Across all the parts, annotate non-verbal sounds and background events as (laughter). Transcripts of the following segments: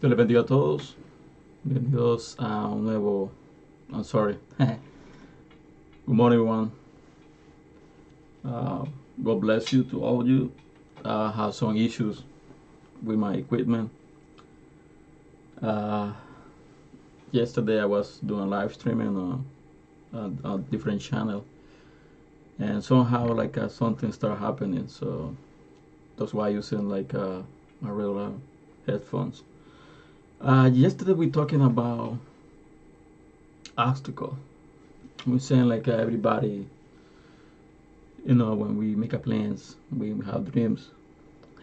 Dios les bendiga a todos. Bienvenidos a un nuevo. I'm sorry. (laughs) Good morning, everyone. Uh, God bless you to all of you. I have some issues with my equipment. Uh, yesterday, I was doing live streaming on a, a different channel, and somehow, like uh, something started happening. So that's why I'm using like uh, my regular headphones. Uh, yesterday we talking about obstacle. We're saying like uh, everybody, you know, when we make our plans, we have dreams.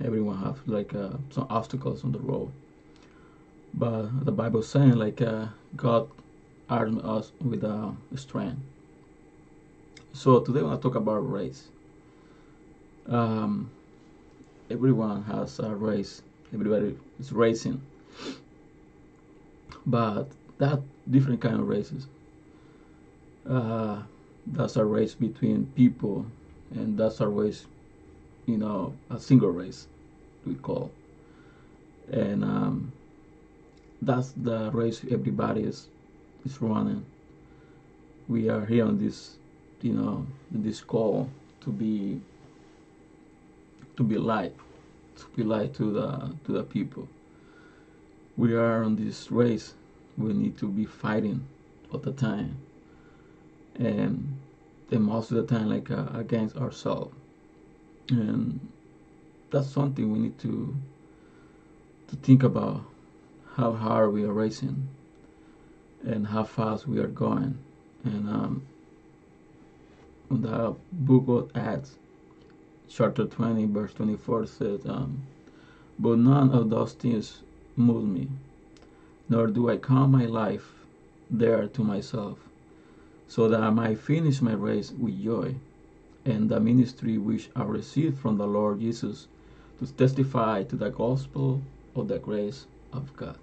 Everyone have like uh, some obstacles on the road. But the Bible saying like uh, God armed us with uh, strength. So today we're gonna talk about race. Um, everyone has a race. Everybody is racing but that different kind of races. Uh, that's a race between people, and that's a race, you know, a single race, we call. And um, that's the race everybody is is running. We are here on this, you know, this call to be to be light, to be light to the to the people we are on this race we need to be fighting all the time. And most of the time like uh, against ourselves. And that's something we need to to think about how hard we are racing and how fast we are going. And um, on the book of acts chapter 20 verse 24 says um, but none of those things move me, nor do I count my life there to myself, so that I might finish my race with joy, and the ministry which I received from the Lord Jesus to testify to the gospel of the grace of God.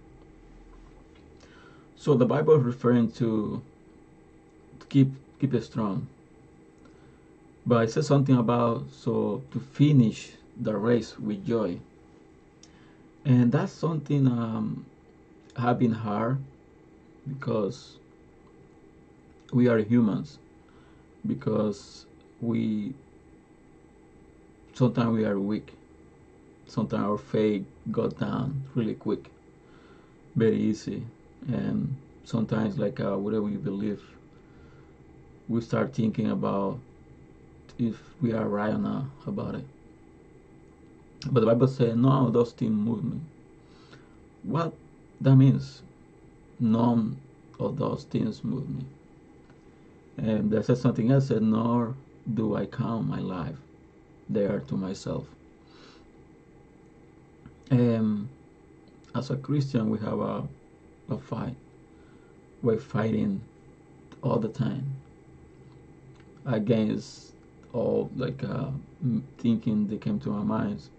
So the Bible is referring to, keep keep it strong. But it says something about so to finish the race with joy and that's something um, have been hard because we are humans because we sometimes we are weak. Sometimes our faith got down really quick very easy. And sometimes like uh, whatever we believe we start thinking about if we are right or not about it but the Bible says none of those things move me. What that means? None of those things move me. And there says something else said, nor do I count my life there to myself. And as a Christian, we have a, a fight. We're fighting all the time against all like uh, thinking that came to our minds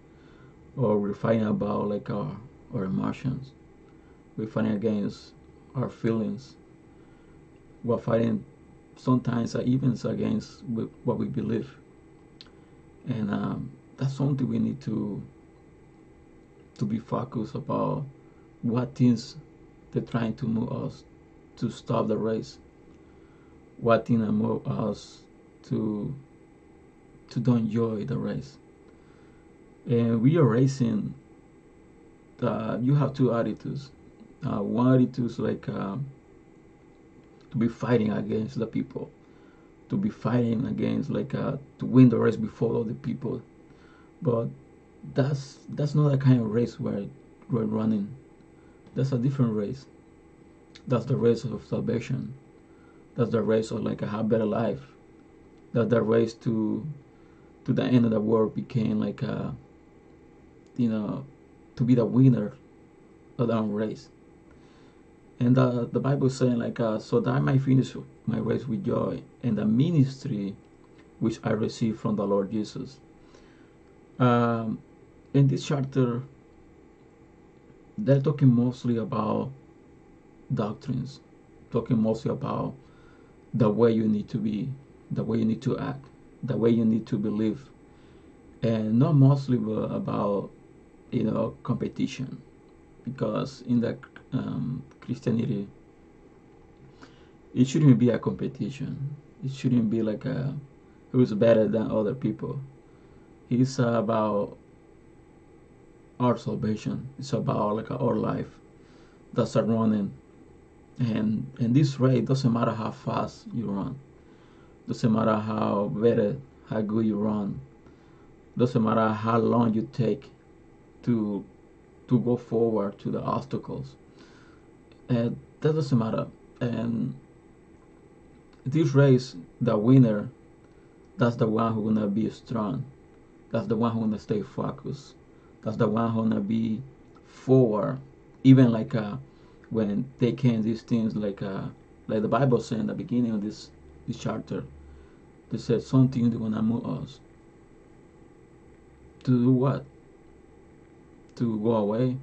or we're fighting about like our our emotions. We're fighting against our feelings. We're fighting sometimes even against what we believe. And um, that's something we need to to be focused about what things they're trying to move us to stop the race. What things move us to to don't enjoy the race and we are racing uh, you have two attitudes. Uh, one attitude is like uh, to be fighting against the people. To be fighting against like uh, to win the race before other people. But that's that's not the kind of race where we're running. That's a different race. That's the race of salvation. That's the race of like a have better life. That's the race to to the end of the world became like a you know, to be the winner of the race. And uh, the Bible is saying like, uh, so that I might finish my race with joy and the ministry which I received from the Lord Jesus. Um, in this chapter, they're talking mostly about doctrines, talking mostly about the way you need to be, the way you need to act, the way you need to believe, and not mostly about you know competition because in the um, Christianity, it shouldn't be a competition. It shouldn't be like a who's better than other people. It's about our salvation. It's about like our life that's running, and and this race doesn't matter how fast you run, doesn't matter how better, how good you run, doesn't matter how long you take to to go forward to the obstacles. And that doesn't matter. And this race, the winner, that's the one who gonna be strong. That's the one who gonna stay focused. That's the one who gonna be forward. Even like uh, when taking these things like uh, like the Bible said in the beginning of this this chapter, they said something they gonna move us. To do what? To go away?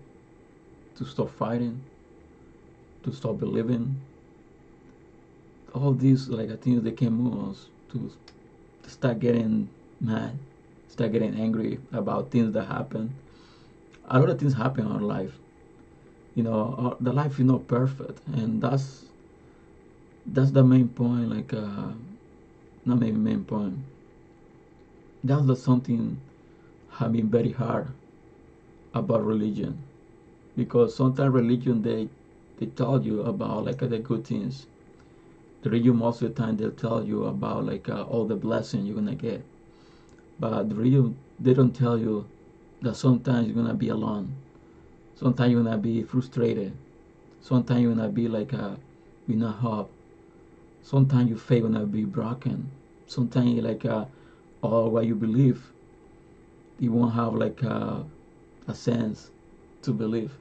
To stop fighting? To stop believing? All these like things they can move us to start getting mad, start getting angry about things that happen. A lot of things happen in our life. You know, the life is not perfect, and that's that's the main point. Like, uh, not maybe main point. That's the something have been very hard about religion, because sometimes religion they they tell you about like the good things, the religion most of the time they'll tell you about like uh, all the blessing you're gonna get. But the religion they don't tell you that sometimes you're gonna be alone. Sometimes you're gonna be frustrated. Sometimes you're gonna be like uh, with no hope sometimes your faith gonna be broken. Sometimes like uh, all what you believe you won't have like uh, a sense to believe.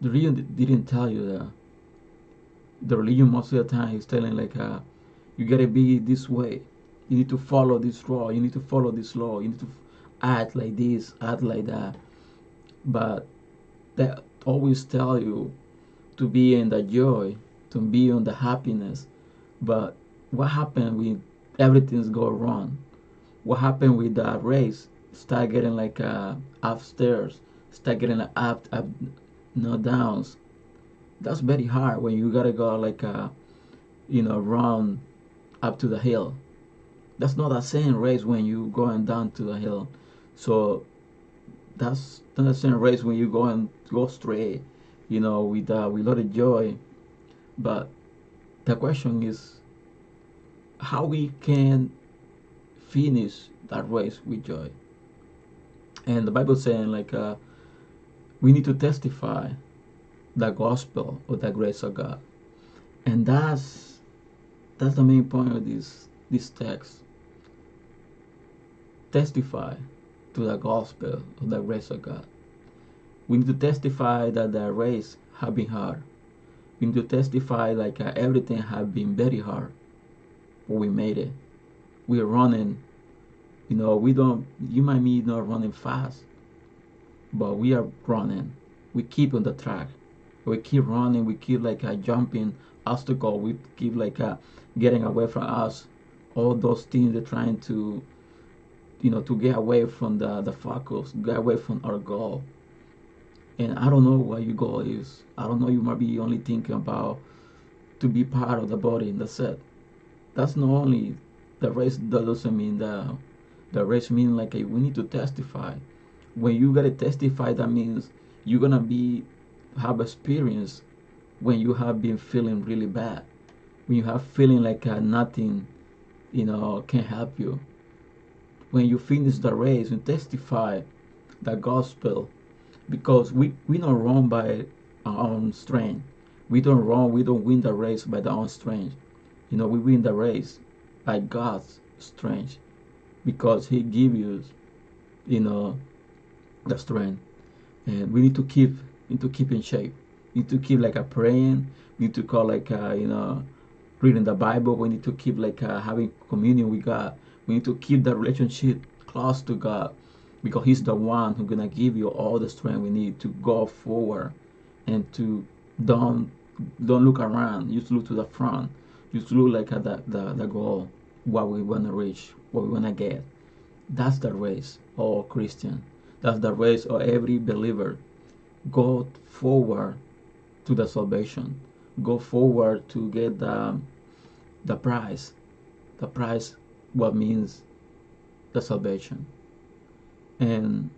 The religion didn't tell you that the religion most of the time is telling like uh, you gotta be this way. You need to follow this law. You need to follow this law. You need to act like this act like that. But they always tell you to be in the joy to be on the happiness. But what happened when everything's go wrong? What happened with that race start getting like uh, upstairs start getting up up no downs. That's very hard when you gotta go like a uh, you know run up to the hill. That's not the same race when you going down to the hill. So that's not the same race when you go and go straight you know with uh, with a lot of joy. But the question is how we can finish that race with joy and the bible saying like uh, we need to testify the gospel of the grace of God. And that's that's the main point of this this text. Testify to the gospel of the grace of God. We need to testify that the race have been hard. We need to testify like uh, everything have been very hard, but we made it. We're running. You know, we don't. You might be not running fast, but we are running. We keep on the track we keep running, we keep like a jumping obstacle, we keep like uh, getting away from us. All those things they're trying to, you know, to get away from the the focus, get away from our goal. And I don't know what your goal is. I don't know. You might be only thinking about to be part of the body in the set. That's not only the race. That doesn't mean the the race means like a, we need to testify. When you gotta testify, that means you're gonna be have experience when you have been feeling really bad, when you have feeling like uh, nothing, you know, can help you. When you finish the race and testify the gospel, because we we don't run by our own strength. We don't run. We don't win the race by our own strength. You know, we win the race by God's strength, because He gives you, you know, the strength, and we need to keep need to keep in shape. We need to keep like a praying. We need to call like uh, you know reading the Bible. We need to keep like uh, having communion with God. We need to keep that relationship close to God because He's the one who's gonna give you all the strength we need to go forward and to don't don't look around. Just look to the front. Just look like at the, the, the goal, what we wanna reach, what we wanna get. That's the race, all Christian. That's the race of every believer go forward to the salvation. Go forward to get the the prize. The prize what means the salvation. And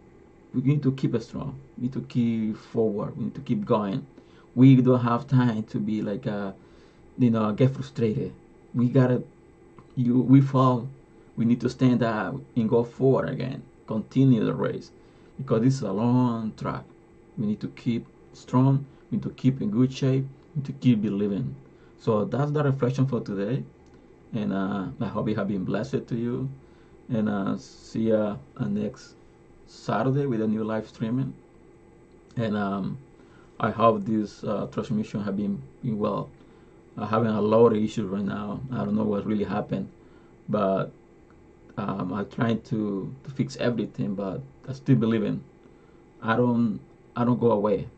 we need to keep strong. We need to keep forward. We need to keep going. We don't have time to be like uh you know get frustrated. We gotta you we fall. We need to stand up and go forward again. Continue the race because this is a long track. We need to keep strong. We need to keep in good shape. We need to keep believing. So that's the reflection for today. And uh, I hope it have been blessed to you. And uh, see you uh, next Saturday with a new live streaming. And um, I hope this uh, transmission have been, been well. I'm having a lot of issues right now. I don't know what really happened, but um, I'm trying to, to fix everything. But I still believe in. I don't I don't go away.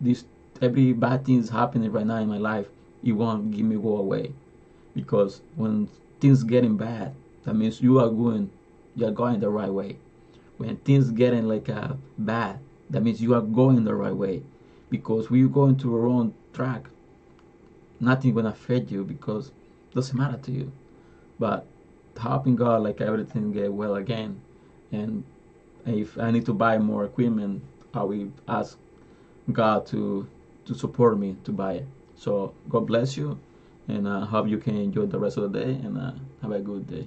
This every bad thing is happening right now in my life. It won't give me go away, because when things getting bad, that means you are going you are going the right way. When things getting like uh, bad, that means you are going the right way, because when you go into the wrong track, nothing gonna affect you because it doesn't matter to you. But helping God like everything get well again, and if I need to buy more equipment, I will ask God to to support me to buy it. So God bless you, and I uh, hope you can enjoy the rest of the day and uh, have a good day.